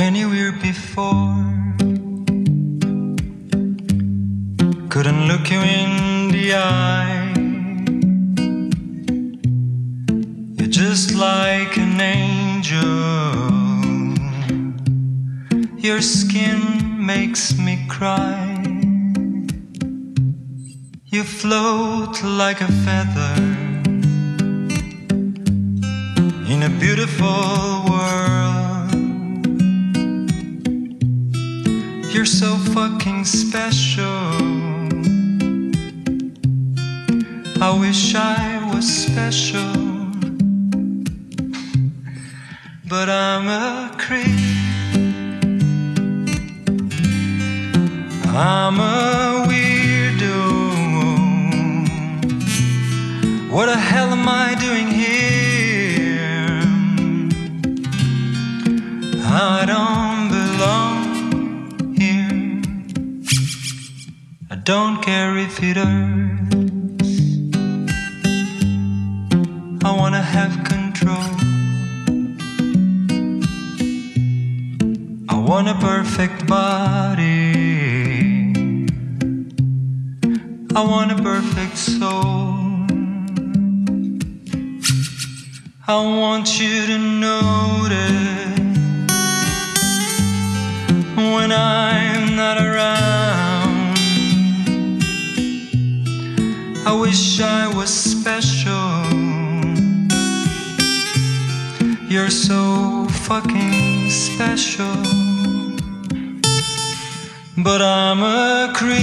anywhere before. Couldn't look you in the eye. You're just like an angel. Your skin makes me cry. You float like a feather in a beautiful so fucking special. I wish I was special, but I'm a creep. I'm a weirdo. What the hell am I doing here? I don't don't care if it hurts. I wanna have control. I want a perfect body. I want a perfect soul. I want you to notice wish I was special. You're so fucking special. But I'm a creep.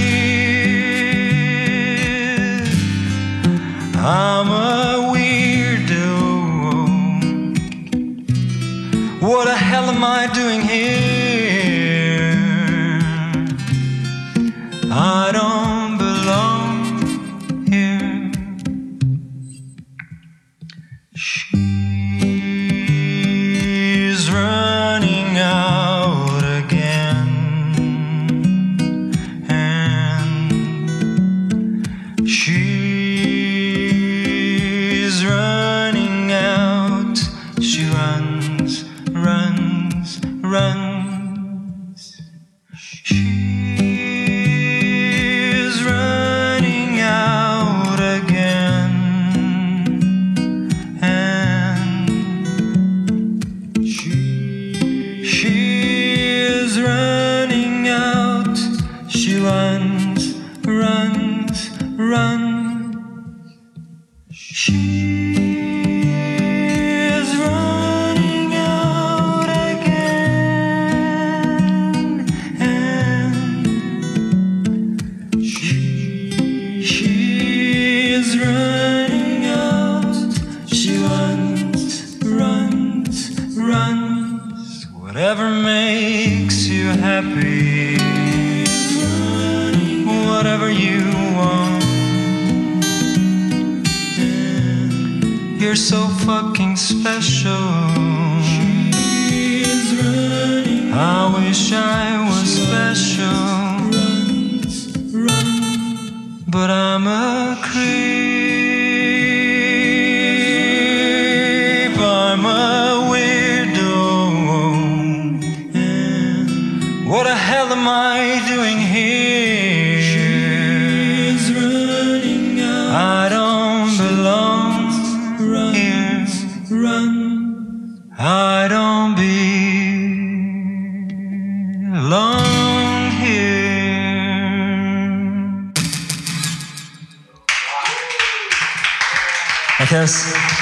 I'm a weirdo. What the hell am I doing she's running out. She runs, runs, runs. She's running out again, and she she is running out. She runs, runs, runs. She is running out again, and she she is running out. She runs, runs, runs. Whatever makes you happy, whatever you want. You're so fucking special. I wish I was special. But I'm a creep. I'm a weirdo. What the hell am I doing here? I here. I don't be belong here. Gracias.